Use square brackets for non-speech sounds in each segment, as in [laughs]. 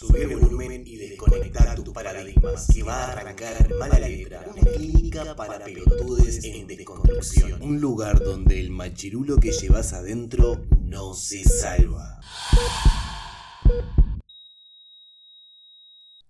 Sube el volumen y desconecta tus paradigmas, que va a arrancar mala letra, una clínica para pelotudes en desconstrucción. Un lugar donde el machirulo que llevas adentro no se salva.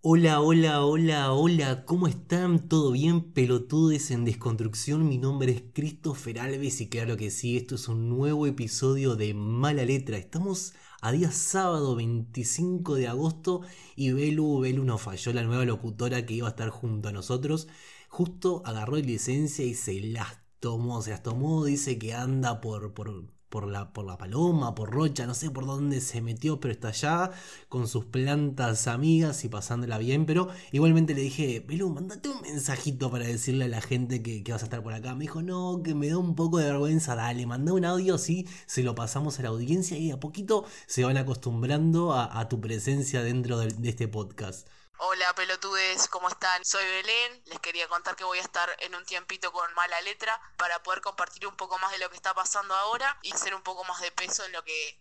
Hola, hola, hola, hola, ¿cómo están? ¿Todo bien? Pelotudes en desconstrucción, mi nombre es Christopher Alves y claro que sí, esto es un nuevo episodio de Mala Letra. Estamos a día sábado 25 de agosto y Belu, Belu nos falló, la nueva locutora que iba a estar junto a nosotros, justo agarró licencia y se las tomó, se las tomó, dice que anda por, por por la, por la Paloma, por Rocha, no sé por dónde se metió, pero está allá con sus plantas amigas y pasándola bien. Pero igualmente le dije, Belú, mandate un mensajito para decirle a la gente que, vas a estar por acá. Me dijo, no, que me da un poco de vergüenza, dale, mandé un audio, sí, se lo pasamos a la audiencia y a poquito se van acostumbrando a, tu presencia dentro de este podcast. Hola pelotudes, ¿cómo están? Soy Belén, les quería contar que voy a estar en un tiempito con mala letra para poder compartir un poco más de lo que está pasando ahora y hacer un poco más de peso en lo que,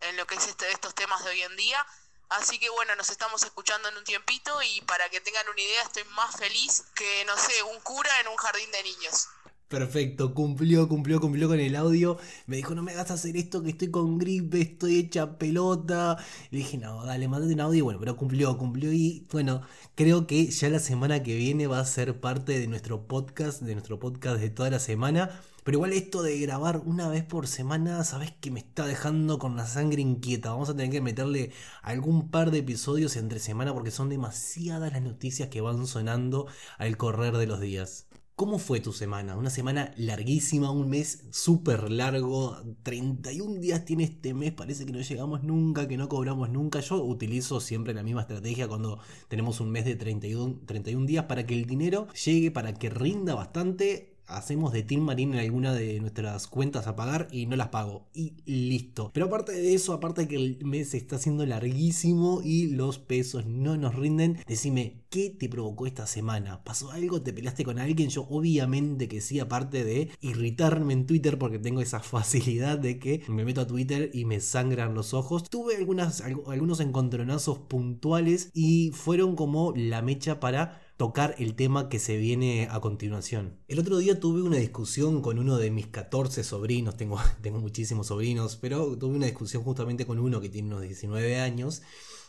en lo que es este, estos temas de hoy en día. Así que bueno, nos estamos escuchando en un tiempito y para que tengan una idea estoy más feliz que, no sé, un cura en un jardín de niños. Perfecto, cumplió, cumplió, cumplió con el audio. Me dijo, no me hagas hacer esto, que estoy con gripe, estoy hecha pelota. Le dije, no, dale, mandate un audio. Bueno, pero cumplió, cumplió. Y bueno, creo que ya la semana que viene va a ser parte de nuestro podcast, de nuestro podcast de toda la semana. Pero igual esto de grabar una vez por semana, sabes que me está dejando con la sangre inquieta. Vamos a tener que meterle algún par de episodios entre semana porque son demasiadas las noticias que van sonando al correr de los días. ¿Cómo fue tu semana? Una semana larguísima, un mes súper largo, 31 días tiene este mes, parece que no llegamos nunca, que no cobramos nunca. Yo utilizo siempre la misma estrategia cuando tenemos un mes de 31, 31 días para que el dinero llegue, para que rinda bastante hacemos de Team Marine en alguna de nuestras cuentas a pagar y no las pago. Y listo. Pero aparte de eso, aparte de que el mes está siendo larguísimo y los pesos no nos rinden, decime, ¿qué te provocó esta semana? ¿Pasó algo? ¿Te peleaste con alguien? Yo obviamente que sí, aparte de irritarme en Twitter porque tengo esa [laughs] facilidad de que me meto a Twitter y me sangran los ojos. Tuve algunas, algunos encontronazos puntuales y fueron como la mecha para tocar el tema que se viene a continuación. El otro día tuve una discusión con uno de mis 14 sobrinos, tengo, [laughs] tengo muchísimos sobrinos, pero tuve una discusión justamente con uno que tiene unos 19 años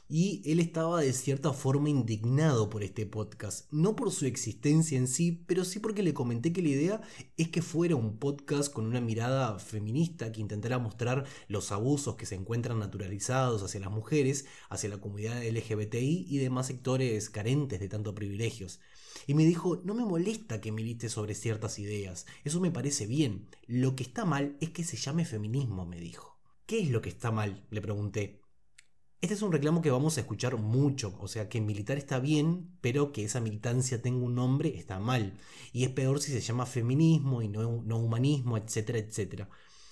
y él estaba de cierta forma indignado por este podcast, no por su existencia en sí, pero sí porque le comenté que la idea es que fuera un podcast con una mirada feminista que intentara mostrar los abusos que se encuentran naturalizados hacia las mujeres, hacia la comunidad LGBTI y demás sectores carentes de tanto privilegios. Y me dijo, no me molesta que milite sobre ciertas ideas, eso me parece bien, lo que está mal es que se llame feminismo, me dijo. ¿Qué es lo que está mal? le pregunté. Este es un reclamo que vamos a escuchar mucho, o sea que militar está bien, pero que esa militancia tenga un nombre está mal. Y es peor si se llama feminismo y no, humanismo, etcétera, etcétera.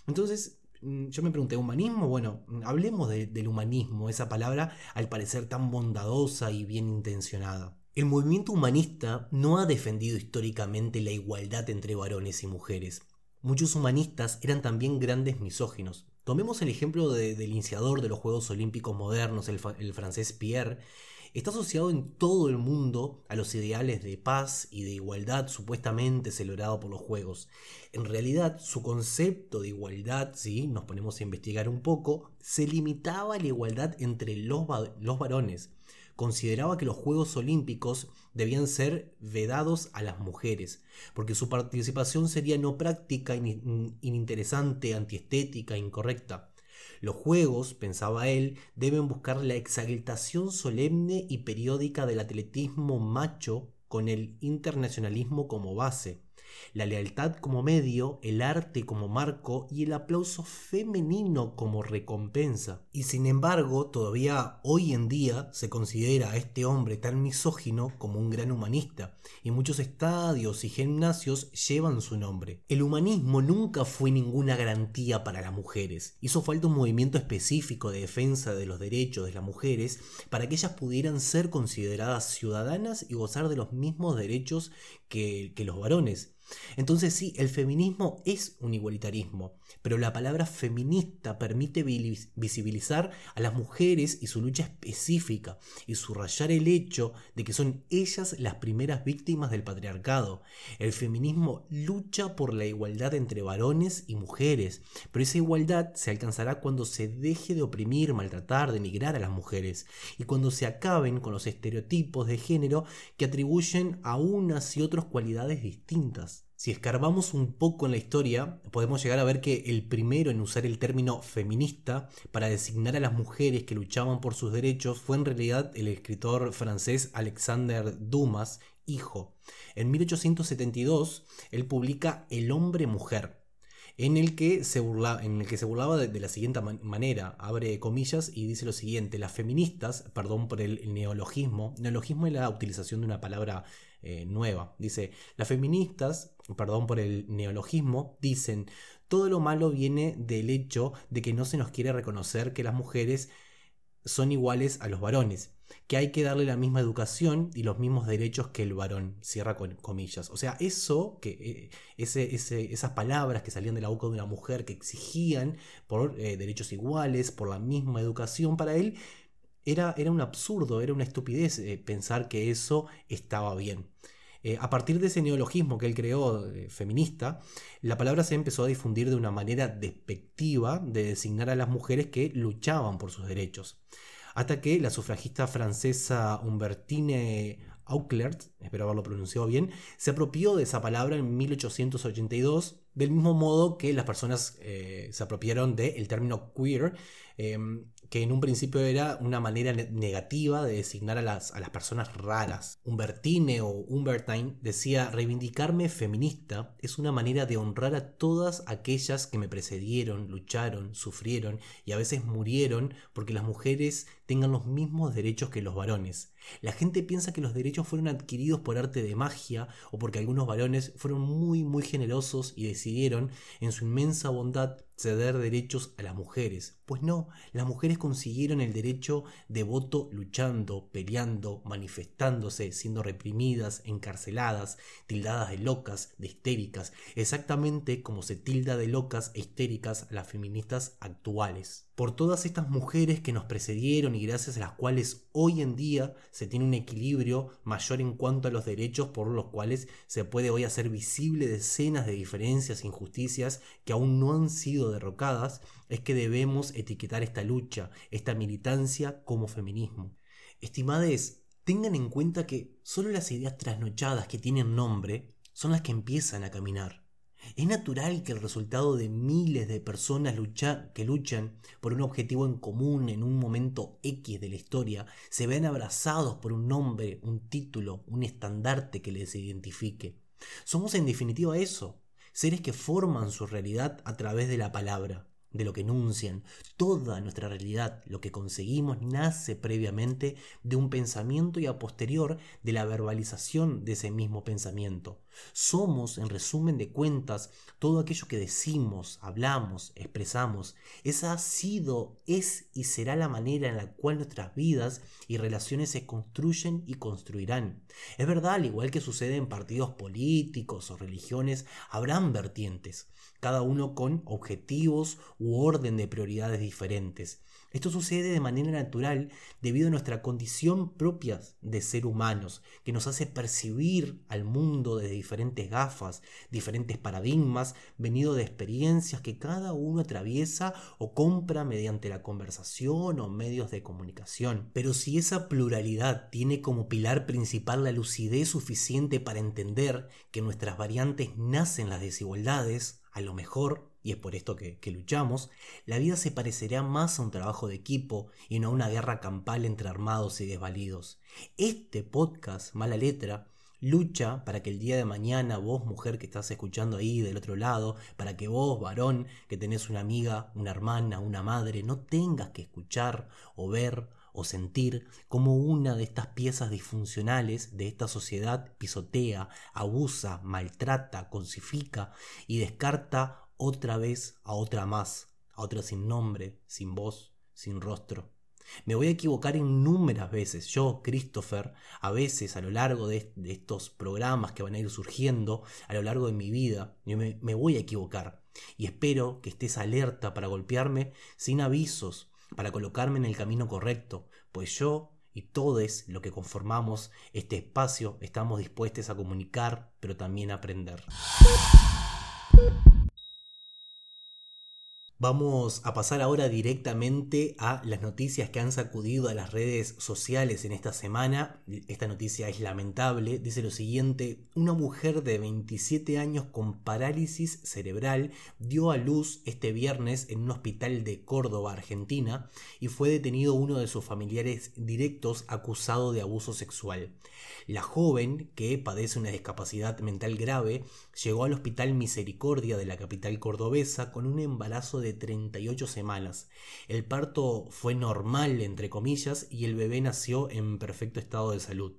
Entonces, mm, yo me pregunté, ¿humanismo? Bueno, hablemos del humanismo, esa palabra al parecer tan bondadosa y bien intencionada. El movimiento humanista no ha defendido históricamente la igualdad entre varones y mujeres. Muchos humanistas eran también grandes misóginos, Tomemos el ejemplo del iniciador de los Juegos Olímpicos modernos, el, francés Pierre. Está asociado en todo el mundo a los ideales de paz y de igualdad supuestamente celebrado por los Juegos. En realidad, su concepto de igualdad, si nos ponemos a investigar un poco, se limitaba a la igualdad entre los, los varones consideraba que los Juegos Olímpicos debían ser vedados a las mujeres, porque su participación sería no práctica, ininteresante, antiestética, incorrecta. Los Juegos, pensaba él, deben buscar la exaltación solemne y periódica del atletismo macho con el internacionalismo como base la lealtad como medio, el arte como marco y el aplauso femenino como recompensa. Y sin embargo, todavía hoy en día se considera a este hombre tan misógino como un gran humanista, y muchos estadios y gimnasios llevan su nombre. El humanismo nunca fue ninguna garantía para las mujeres. Hizo falta un movimiento específico de defensa de los derechos de las mujeres para que ellas pudieran ser consideradas ciudadanas y gozar de los mismos derechos que, que los varones. Entonces sí, el feminismo es un igualitarismo, pero la palabra feminista permite visibilizar a las mujeres y su lucha específica y subrayar el hecho de que son ellas las primeras víctimas del patriarcado. El feminismo lucha por la igualdad entre varones y mujeres, pero esa igualdad se alcanzará cuando se deje de oprimir, maltratar, denigrar a las mujeres y cuando se acaben con los estereotipos de género que atribuyen a unas y otras cualidades distintas. Si escarbamos un poco en la historia, podemos llegar a ver que el primero en usar el término feminista para designar a las mujeres que luchaban por sus derechos fue en realidad el escritor francés Alexander Dumas, hijo. En 1872, él publica El hombre-mujer, en el que se, en el que se burlaba de, la siguiente manera, abre comillas y dice lo siguiente, las feministas, perdón por el neologismo, neologismo es la utilización de una palabra eh, nueva. Dice, las feministas, perdón por el neologismo, dicen, todo lo malo viene del hecho de que no se nos quiere reconocer que las mujeres son iguales a los varones, que hay que darle la misma educación y los mismos derechos que el varón, cierra comillas. O sea, eso, que eh, esas palabras que salían de la boca de una mujer que exigían por eh, derechos iguales, por la misma educación para él, era, un absurdo, era una estupidez eh, pensar que eso estaba bien. Eh, a partir de ese neologismo que él creó, eh, feminista, la palabra se empezó a difundir de una manera despectiva de designar a las mujeres que luchaban por sus derechos. Hasta que la sufragista francesa Humbertine Auclert, espero haberlo pronunciado bien, se apropió de esa palabra en 1882, del mismo modo que las personas se apropiaron del término queer em, que en un principio era una manera negativa de designar a las, a las personas raras. Humbertine o Humbertine decía, reivindicarme feminista es una manera de honrar a todas aquellas que me precedieron, lucharon, sufrieron y a veces murieron porque las mujeres tengan los mismos derechos que los varones. La gente piensa que los derechos fueron adquiridos por arte de magia o porque algunos varones fueron muy muy generosos y decidieron, en su inmensa bondad, ceder derechos a las mujeres. Pues no, las mujeres consiguieron el derecho de voto luchando, peleando, manifestándose, siendo reprimidas, encarceladas, tildadas de locas, de histéricas, exactamente como se tilda de locas e histéricas a las feministas actuales por todas estas mujeres que nos precedieron y gracias a las cuales hoy en día se tiene un equilibrio mayor en cuanto a los derechos por los cuales se puede hoy hacer visible decenas de diferencias e injusticias que aún no han sido derrocadas, es que debemos etiquetar esta lucha, esta militancia como feminismo. Estimades, tengan en cuenta que solo las ideas trasnochadas que tienen nombre son las que empiezan a caminar. Es natural que el resultado de miles de personas que luchan por un objetivo en común en un momento X de la historia se vean abrazados por un nombre, un título, un estandarte que les identifique. Somos en definitiva eso, seres que forman su realidad a través de la palabra de lo que enuncian. Toda nuestra realidad, lo que conseguimos, nace previamente de un pensamiento y a posterior de la verbalización de ese mismo pensamiento. Somos, en resumen de cuentas, todo aquello que decimos, hablamos, expresamos. Esa ha sido, es y será la manera en la cual nuestras vidas y relaciones se construyen y construirán. Es verdad, al igual que sucede en partidos políticos o religiones, habrán vertientes cada uno con objetivos u orden de prioridades diferentes. Esto sucede de manera natural debido a nuestra condición propia de ser humanos, que nos hace percibir al mundo desde diferentes gafas, diferentes paradigmas, venido de experiencias que cada uno atraviesa o compra mediante la conversación o medios de comunicación. Pero si esa pluralidad tiene como pilar principal la lucidez suficiente para entender que nuestras variantes nacen las desigualdades, a lo mejor, y es por esto que, luchamos, la vida se parecerá más a un trabajo de equipo y no a una guerra campal entre armados y desvalidos. Este podcast, Mala Letra, lucha para que el día de mañana vos, mujer que estás escuchando ahí del otro lado, para que vos, varón, que tenés una amiga, una hermana, una madre, no tengas que escuchar o ver o sentir como una de estas piezas disfuncionales de esta sociedad pisotea, abusa, maltrata, consifica y descarta otra vez a otra más, a otra sin nombre, sin voz, sin rostro. Me voy a equivocar innúmeras veces. Yo, Christopher, a veces a lo largo de, estos programas que van a ir surgiendo, a lo largo de mi vida, me voy a equivocar. Y espero que estés alerta para golpearme sin avisos, para colocarme en el camino correcto, pues yo y todos lo que conformamos este espacio estamos dispuestos a comunicar, pero también a aprender. Vamos a pasar ahora directamente a las noticias que han sacudido a las redes sociales en esta semana. Esta noticia es lamentable. Dice lo siguiente, una mujer de 27 años con parálisis cerebral dio a luz este viernes en un hospital de Córdoba, Argentina, y fue detenido uno de sus familiares directos acusado de abuso sexual. La joven, que padece una discapacidad mental grave, llegó al Hospital Misericordia de la capital cordobesa con un embarazo de 38 semanas. El parto fue normal, entre comillas, y el bebé nació en perfecto estado de salud.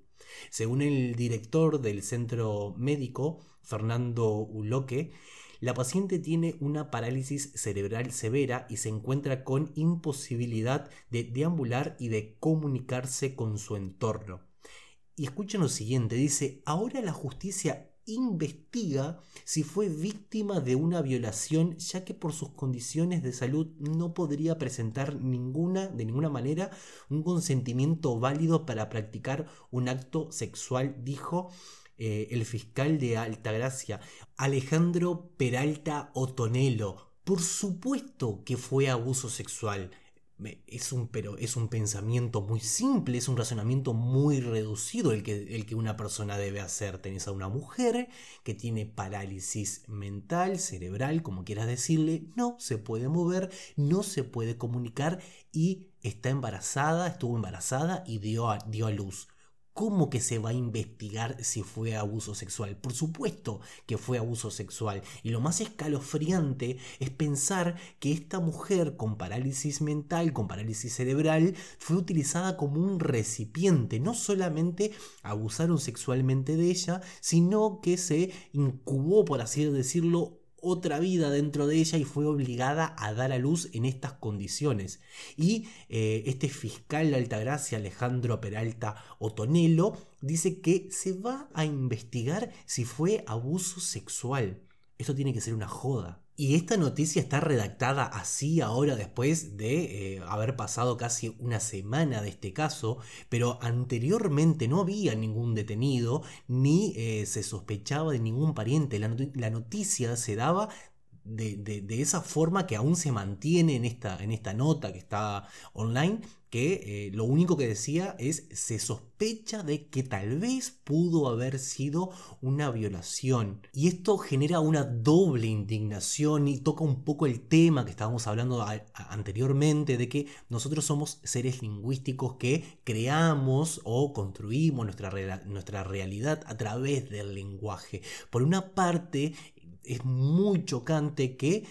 Según el director del centro médico, Fernando Uloque, la paciente tiene una parálisis cerebral severa y se encuentra con imposibilidad de deambular y de comunicarse con su entorno. Y escuchen lo siguiente, dice, ahora la justicia investiga si fue víctima de una violación, ya que por sus condiciones de salud no podría presentar ninguna, de ninguna manera, un consentimiento válido para practicar un acto sexual, dijo eh, el fiscal de Altagracia, Alejandro Peralta Otonelo. Por supuesto que fue abuso sexual es un, pero es un pensamiento muy simple, es un razonamiento muy reducido el que, el que una persona debe hacer. Tenés a una mujer que tiene parálisis mental, cerebral, como quieras decirle, no se puede mover, no se puede comunicar y está embarazada, estuvo embarazada y dio dio a luz. ¿Cómo que se va a investigar si fue abuso sexual? Por supuesto que fue abuso sexual. Y lo más escalofriante es pensar que esta mujer con parálisis mental, con parálisis cerebral, fue utilizada como un recipiente. No solamente abusaron sexualmente de ella, sino que se incubó, por así decirlo, otra vida dentro de ella y fue obligada a dar a luz en estas condiciones. Y eh, este fiscal de Altagracia, Alejandro Peralta Otonelo, dice que se va a investigar si fue abuso sexual. Esto tiene que ser una joda. Y esta noticia está redactada así ahora después de eh, haber pasado casi una semana de este caso, pero anteriormente no había ningún detenido ni eh, se sospechaba de ningún pariente. La, la noticia se daba de, de, esa forma que aún se mantiene en esta, en esta nota que está online, que eh, lo único que decía es se sospecha de que tal vez pudo haber sido una violación. Y esto genera una doble indignación y toca un poco el tema que estábamos hablando anteriormente, de que nosotros somos seres lingüísticos que creamos o construimos nuestra, nuestra realidad a través del lenguaje. Por una parte, es muy chocante que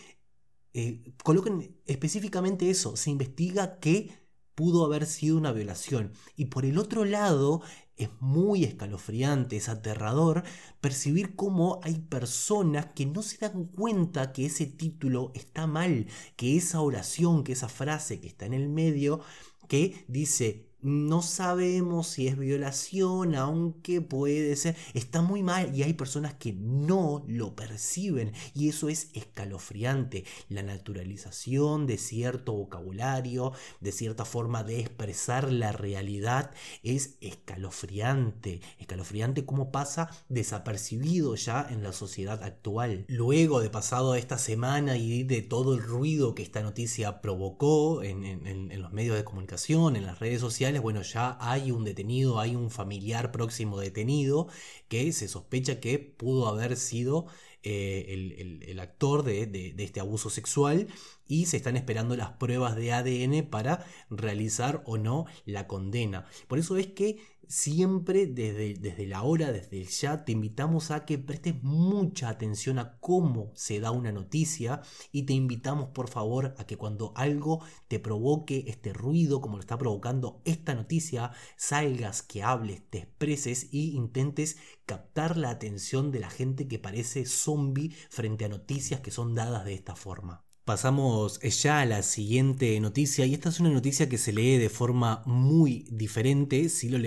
eh, coloquen específicamente eso, se investiga que pudo haber sido una violación. Y por el otro lado, es muy escalofriante, es aterrador percibir cómo hay personas que no se dan cuenta que ese título está mal, que esa oración, que esa frase que está en el medio, que dice no sabemos si es violación, aunque puede ser. Está muy mal y hay personas que no lo perciben y eso es escalofriante. La naturalización de cierto vocabulario, de cierta forma de expresar la realidad es escalofriante. Escalofriante como pasa desapercibido ya en la sociedad actual. Luego de pasado esta semana y de todo el ruido que esta noticia provocó en, en los medios de comunicación, en las redes sociales, bueno, ya hay un detenido, hay un familiar próximo detenido que se sospecha que pudo haber sido eh, el, actor de, este abuso sexual y se están esperando las pruebas de ADN para realizar o no la condena. Por eso es que siempre desde, desde la hora, desde el ya, te invitamos a que prestes mucha atención a cómo se da una noticia y te invitamos por favor a que cuando algo te provoque este ruido como lo está provocando esta noticia, salgas, que hables, te expreses y intentes captar la atención de la gente que parece zombie frente a noticias que son dadas de esta forma. Pasamos ya a la siguiente noticia y esta es una noticia que se lee de forma muy diferente si lo,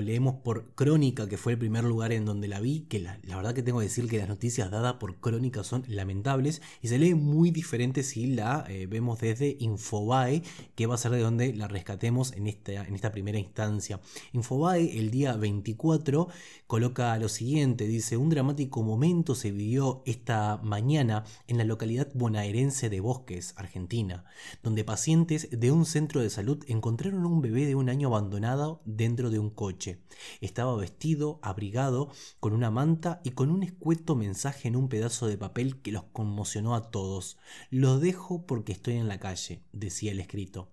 leemos por Crónica, que fue el primer lugar en donde la vi, que la, verdad que tengo que decir que las noticias dadas por Crónica son lamentables y se lee muy diferente si la eh, vemos desde Infobae, que va a ser de donde la rescatemos en esta, en esta primera instancia. Infobae el día 24 coloca lo siguiente, dice, un dramático momento se vivió esta mañana en la localidad bonaerense de Bosques, Argentina, donde pacientes de un centro de salud encontraron un bebé de un año abandonado dentro de un coche. Estaba vestido, abrigado, con una manta y con un escueto mensaje en un pedazo de papel que los conmocionó a todos. Los dejo porque estoy en la calle, decía el escrito.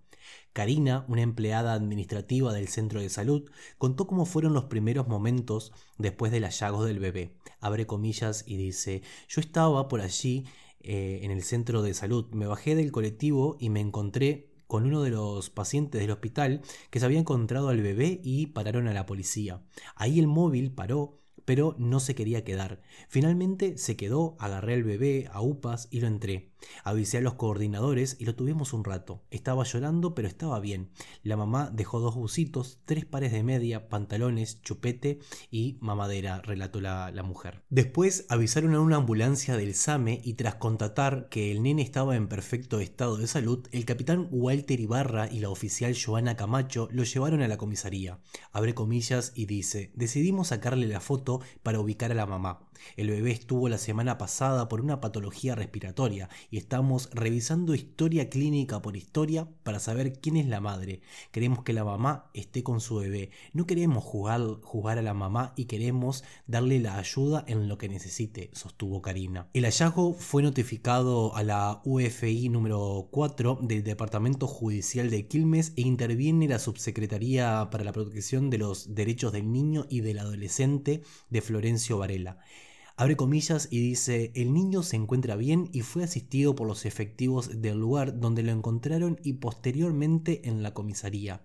Karina, una empleada administrativa del centro de salud, contó cómo fueron los primeros momentos después del hallazgo del bebé. Abre comillas y dice, yo estaba por allí eh, en el centro de salud. Me bajé del colectivo y me encontré con uno de los pacientes del hospital que se había encontrado al bebé y pararon a la policía. Ahí el móvil paró pero no se quería quedar. Finalmente se quedó, agarré al bebé a upas y lo entré. Avisé a los coordinadores y lo tuvimos un rato. Estaba llorando, pero estaba bien. La mamá dejó dos busitos, tres pares de media, pantalones, chupete y mamadera, relató la, la mujer. Después avisaron a una ambulancia del SAME y tras constatar que el nene estaba en perfecto estado de salud, el capitán Walter Ibarra y la oficial Joana Camacho lo llevaron a la comisaría. Abre comillas y dice, decidimos sacarle la foto para ubicar a la mamá. El bebé estuvo la semana pasada por una patología respiratoria y estamos revisando historia clínica por historia para saber quién es la madre. Queremos que la mamá esté con su bebé. No queremos jugar, a la mamá y queremos darle la ayuda en lo que necesite, sostuvo Karina. El hallazgo fue notificado a la UFI número 4 del Departamento Judicial de Quilmes e interviene la Subsecretaría para la Protección de los Derechos del Niño y del Adolescente de Florencio Varela abre comillas y dice, el niño se encuentra bien y fue asistido por los efectivos del lugar donde lo encontraron y posteriormente en la comisaría,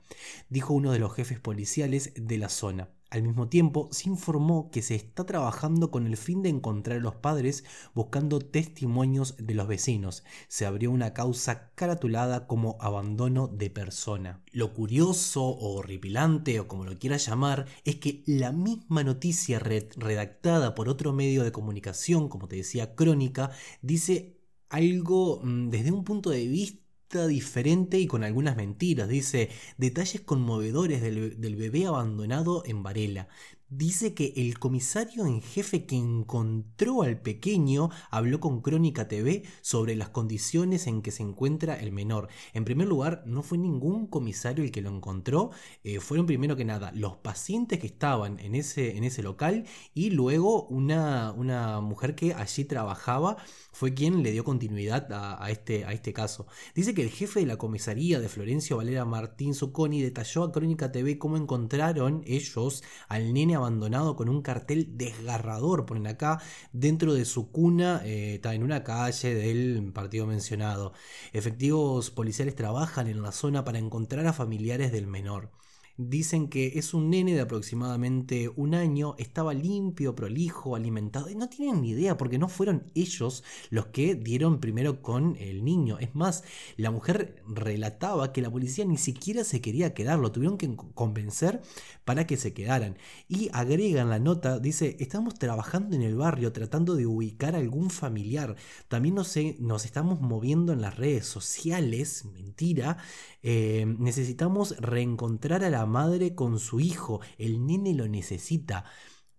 dijo uno de los jefes policiales de la zona. Al mismo tiempo, se informó que se está trabajando con el fin de encontrar a los padres buscando testimonios de los vecinos. Se abrió una causa caratulada como abandono de persona. Lo curioso o horripilante o como lo quieras llamar es que la misma noticia redactada por otro medio de comunicación, como te decía Crónica, dice algo mm, desde un punto de vista diferente y con algunas mentiras. Dice detalles conmovedores del, bebé abandonado en Varela dice que el comisario en jefe que encontró al pequeño habló con Crónica TV sobre las condiciones en que se encuentra el menor. En primer lugar, no fue ningún comisario el que lo encontró, eh, fueron primero que nada los pacientes que estaban en ese, en ese local y luego una, una mujer que allí trabajaba fue quien le dio continuidad a, este, a este caso. Dice que el jefe de la comisaría de Florencio Valera Martín Zucconi detalló a Crónica TV cómo encontraron ellos al nene abandonado con un cartel desgarrador, ponen acá, dentro de su cuna, eh, está en una calle del partido mencionado. Efectivos policiales trabajan en la zona para encontrar a familiares del menor. Dicen que es un nene de aproximadamente un año, estaba limpio, prolijo, alimentado, y no tienen ni idea porque no fueron ellos los que dieron primero con el niño. Es más, la mujer relataba que la policía ni siquiera se quería quedar, lo tuvieron que convencer para que se quedaran. Y agregan la nota, dice, estamos trabajando en el barrio tratando de ubicar a algún familiar. También nos, nos estamos moviendo en las redes sociales, mentira, eh, necesitamos reencontrar a la madre con su hijo. El nene lo necesita.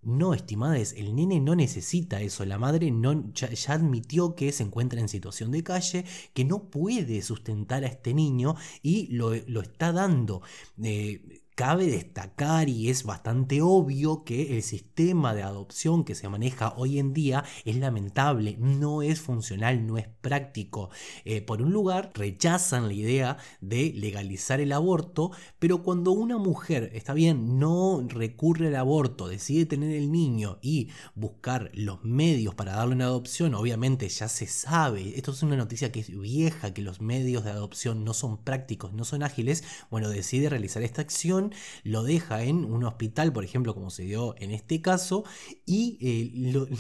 No, estimades, el nene no necesita eso. La madre no, ya, admitió que se encuentra en situación de calle, que no puede sustentar a este niño y lo, está dando. Eh, Cabe destacar y es bastante obvio que el sistema de adopción que se maneja hoy en día es lamentable, no es funcional, no es práctico. Eh, por un lugar, rechazan la idea de legalizar el aborto, pero cuando una mujer, está bien, no recurre al aborto, decide tener el niño y buscar los medios para darle una adopción, obviamente ya se sabe, esto es una noticia que es vieja, que los medios de adopción no son prácticos, no son ágiles, bueno, decide realizar esta acción lo deja en un hospital, por ejemplo, como se dio en este caso, y eh,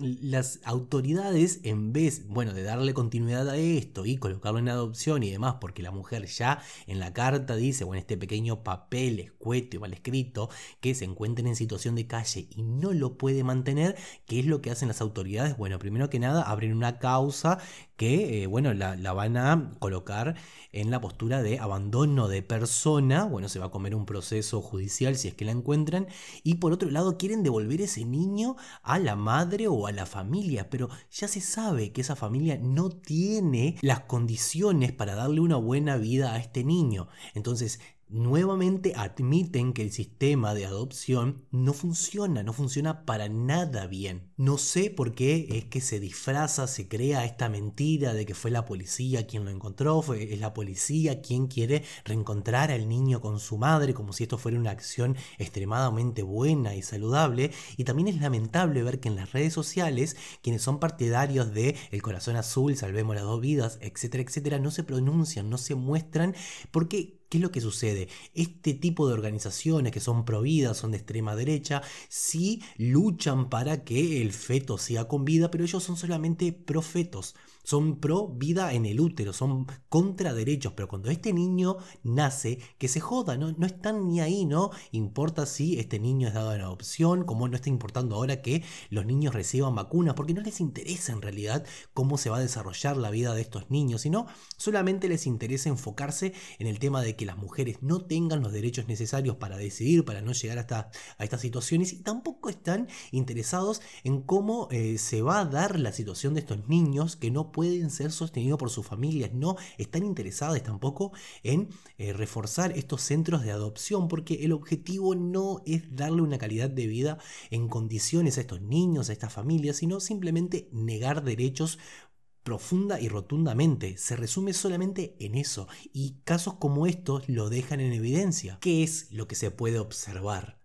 las autoridades, en vez, bueno, de darle continuidad a esto y colocarlo en adopción y demás, porque la mujer ya en la carta dice, o en este pequeño papel escueto y mal escrito, que se encuentren en situación de calle y no lo puede mantener, ¿qué es lo que hacen las autoridades? Bueno, primero que nada, abren una causa que, eh, bueno, la, la, van a colocar en la postura de abandono de persona, bueno, se va a comer un proceso judicial si es que la encuentran, y por otro lado quieren devolver ese niño a la madre o a la familia, pero ya se sabe que esa familia no tiene las condiciones para darle una buena vida a este niño. Entonces, nuevamente admiten que el sistema de adopción no funciona, no funciona para nada bien. No sé por qué es que se disfraza, se crea esta mentira de que fue la policía quien lo encontró, fue, es la policía quien quiere reencontrar al niño con su madre, como si esto fuera una acción extremadamente buena y saludable. Y también es lamentable ver que en las redes sociales, quienes son partidarios de El Corazón Azul, Salvemos las dos vidas, etcétera, etcétera, no se pronuncian, no se muestran, porque ¿Qué es lo que sucede? Este tipo de organizaciones que son prohibidas, son de extrema derecha, sí luchan para que el feto siga con vida, pero ellos son solamente profetos son pro vida en el útero, son contra derechos, pero cuando este niño nace, que se joda, no, no están ni ahí, ¿no? Importa si este niño es dado en adopción, como no está importando ahora que los niños reciban vacunas, porque no les interesa en realidad cómo se va a desarrollar la vida de estos niños, sino solamente les interesa enfocarse en el tema de que las mujeres no tengan los derechos necesarios para decidir, para no llegar hasta a estas situaciones, y tampoco están interesados en cómo eh, se va a dar la situación de estos niños que no pueden ser sostenidos por sus familias, no están interesadas tampoco en eh, reforzar estos centros de adopción, porque el objetivo no es darle una calidad de vida en condiciones a estos niños, a estas familias, sino simplemente negar derechos profunda y rotundamente. Se resume solamente en eso y casos como estos lo dejan en evidencia. ¿Qué es lo que se puede observar?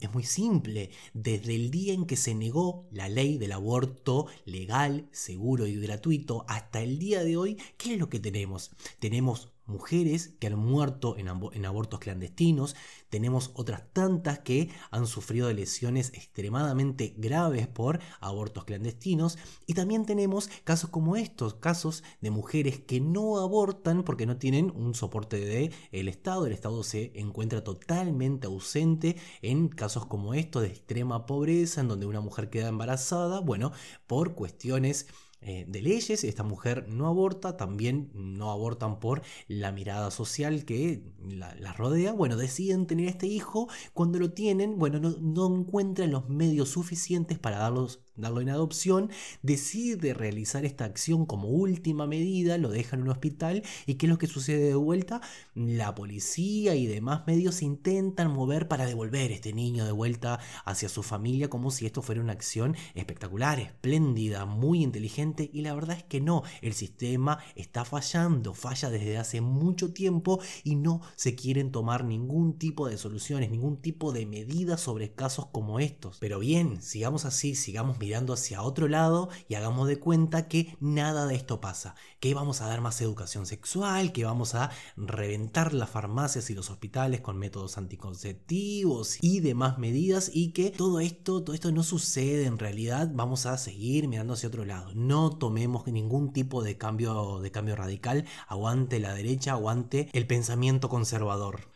Es, muy simple. Desde el día en que se negó la ley del aborto legal, seguro y gratuito hasta el día de hoy, ¿qué es lo que tenemos? Tenemos mujeres que han muerto en, en, abortos clandestinos, tenemos otras tantas que han sufrido lesiones extremadamente graves por abortos clandestinos. Y también tenemos casos como estos, casos de mujeres que no abortan porque no tienen un soporte del el Estado, el Estado se encuentra totalmente ausente en casos como estos de extrema pobreza, en donde una mujer queda embarazada, bueno, por cuestiones eh, de leyes. Esta mujer no aborta, también no abortan por la mirada social que la, rodea. Bueno, deciden tener este hijo. Cuando lo tienen, bueno, no, no encuentran los medios suficientes para darlos darlo en adopción, decide realizar esta acción como última medida, lo deja en un hospital y ¿qué es lo que sucede de vuelta? La policía y demás medios intentan mover para devolver este niño de vuelta hacia su familia como si esto fuera una acción espectacular, espléndida, muy inteligente y la verdad es que no, el sistema está fallando, falla desde hace mucho tiempo y no se quieren tomar ningún tipo de soluciones, ningún tipo de medidas sobre casos como estos. Pero bien, sigamos así, sigamos mirando hacia otro lado y hagamos de cuenta que nada de esto pasa, que vamos a dar más educación sexual, que vamos a reventar las farmacias y los hospitales con métodos anticonceptivos y demás medidas y que todo esto, todo esto no sucede en realidad, vamos a seguir mirando hacia otro lado. No tomemos ningún tipo de cambio de cambio radical, aguante la derecha, aguante el pensamiento conservador.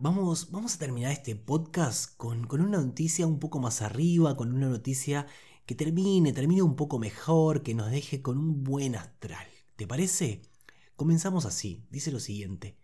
Vamos, vamos a terminar este podcast con, con una noticia un poco más arriba, con una noticia que termine, termine un poco mejor, que nos deje con un buen astral. ¿Te parece? Comenzamos así, dice lo siguiente.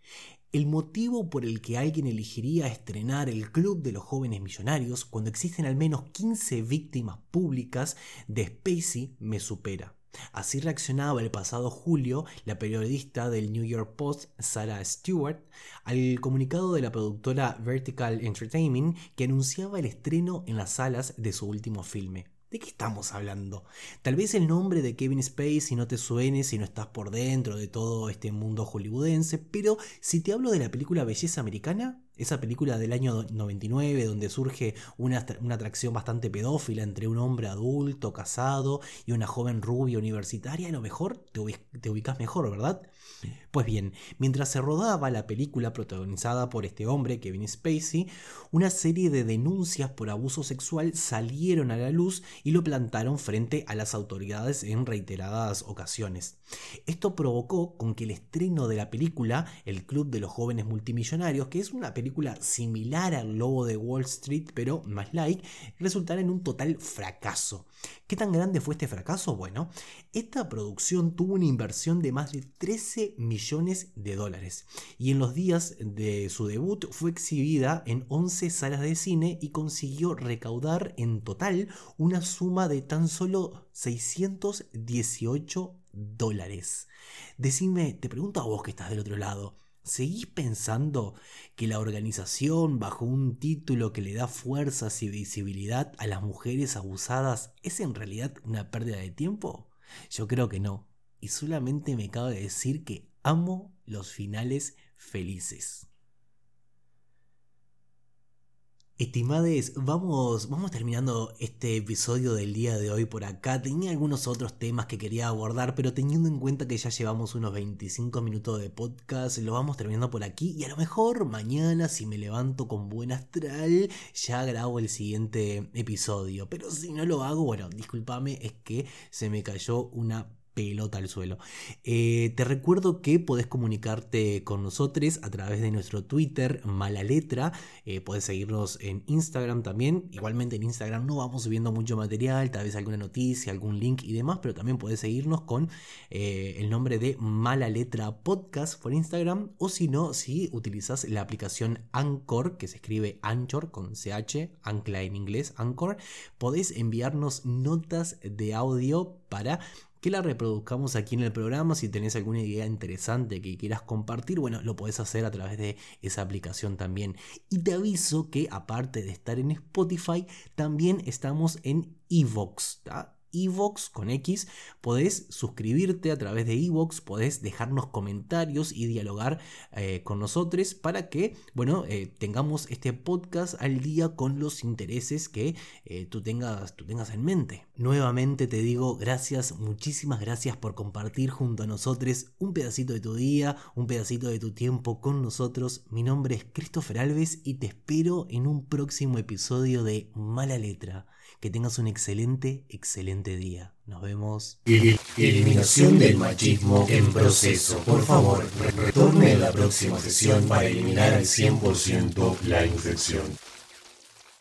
El motivo por el que alguien elegiría estrenar el Club de los Jóvenes Millonarios cuando existen al menos 15 víctimas públicas de Spacey me supera. Así reaccionaba el pasado julio la periodista del New York Post, Sarah Stewart, al comunicado de la productora Vertical Entertainment que anunciaba el estreno en las salas de su último filme. ¿De qué estamos hablando? Tal vez el nombre de Kevin Spacey no te suene si no estás por dentro de todo este mundo hollywoodense, pero si te hablo de la película Belleza Americana, esa película del año 99 donde surge una, una, atracción bastante pedófila entre un hombre adulto, casado y una joven rubia universitaria, a lo mejor te, te ubicas mejor, ¿verdad? Pues bien, mientras se rodaba la película protagonizada por este hombre, Kevin Spacey, una serie de denuncias por abuso sexual salieron a la luz y lo plantaron frente a las autoridades en reiteradas ocasiones. Esto provocó con que el estreno de la película, El Club de los Jóvenes Multimillonarios, que es una película similar al Lobo de Wall Street, pero más like, resultara en un total fracaso. ¿Qué tan grande fue este fracaso? Bueno, esta producción tuvo una inversión de más de 13 millones de dólares y en los días de su debut fue exhibida en 11 salas de cine y consiguió recaudar en total una suma de tan solo 618 dólares. Decime, te pregunto a vos que estás del otro lado, ¿Seguís pensando que la organización, bajo un título que le da fuerzas y visibilidad a las mujeres abusadas, es en realidad una pérdida de tiempo? Yo creo que no. Y solamente me cabe decir que amo los finales felices. Estimades, vamos, vamos terminando este episodio del día de hoy por acá. Tenía algunos otros temas que quería abordar, pero teniendo en cuenta que ya llevamos unos 25 minutos de podcast, lo vamos terminando por aquí y a lo mejor mañana si me levanto con buen astral ya grabo el siguiente episodio. Pero si no lo hago, bueno, discúlpame, es que se me cayó una pelota al suelo. Eh, te recuerdo que podés comunicarte con nosotros a través de nuestro Twitter, Mala Letra. Eh, podés seguirnos en Instagram también. Igualmente en Instagram no vamos subiendo mucho material, tal vez alguna noticia, algún link y demás, pero también podés seguirnos con eh, el nombre de Mala Letra Podcast por Instagram. O si no, si utilizas la aplicación Anchor, que se escribe Anchor con CH, ancla en inglés, Anchor, podés enviarnos notas de audio para que la reproduzcamos aquí en el programa. Si tenés alguna idea interesante que quieras compartir, bueno, lo podés hacer a través de esa aplicación también. Y te aviso que aparte de estar en Spotify, también estamos en Evox. Evox con X, podés suscribirte a través de Evox, podés dejarnos comentarios y dialogar eh, con nosotros para que, bueno, eh, tengamos este podcast al día con los intereses que eh, tú, tengas, tú tengas en mente. Nuevamente te digo gracias, muchísimas gracias por compartir junto a nosotros un pedacito de tu día, un pedacito de tu tiempo con nosotros. Mi nombre es Christopher Alves y te espero en un próximo episodio de Mala Letra. Que tengas un excelente, excelente día. Nos vemos. Eliminación del machismo en proceso. Por favor, retorne a la próxima sesión para eliminar al 100% la infección.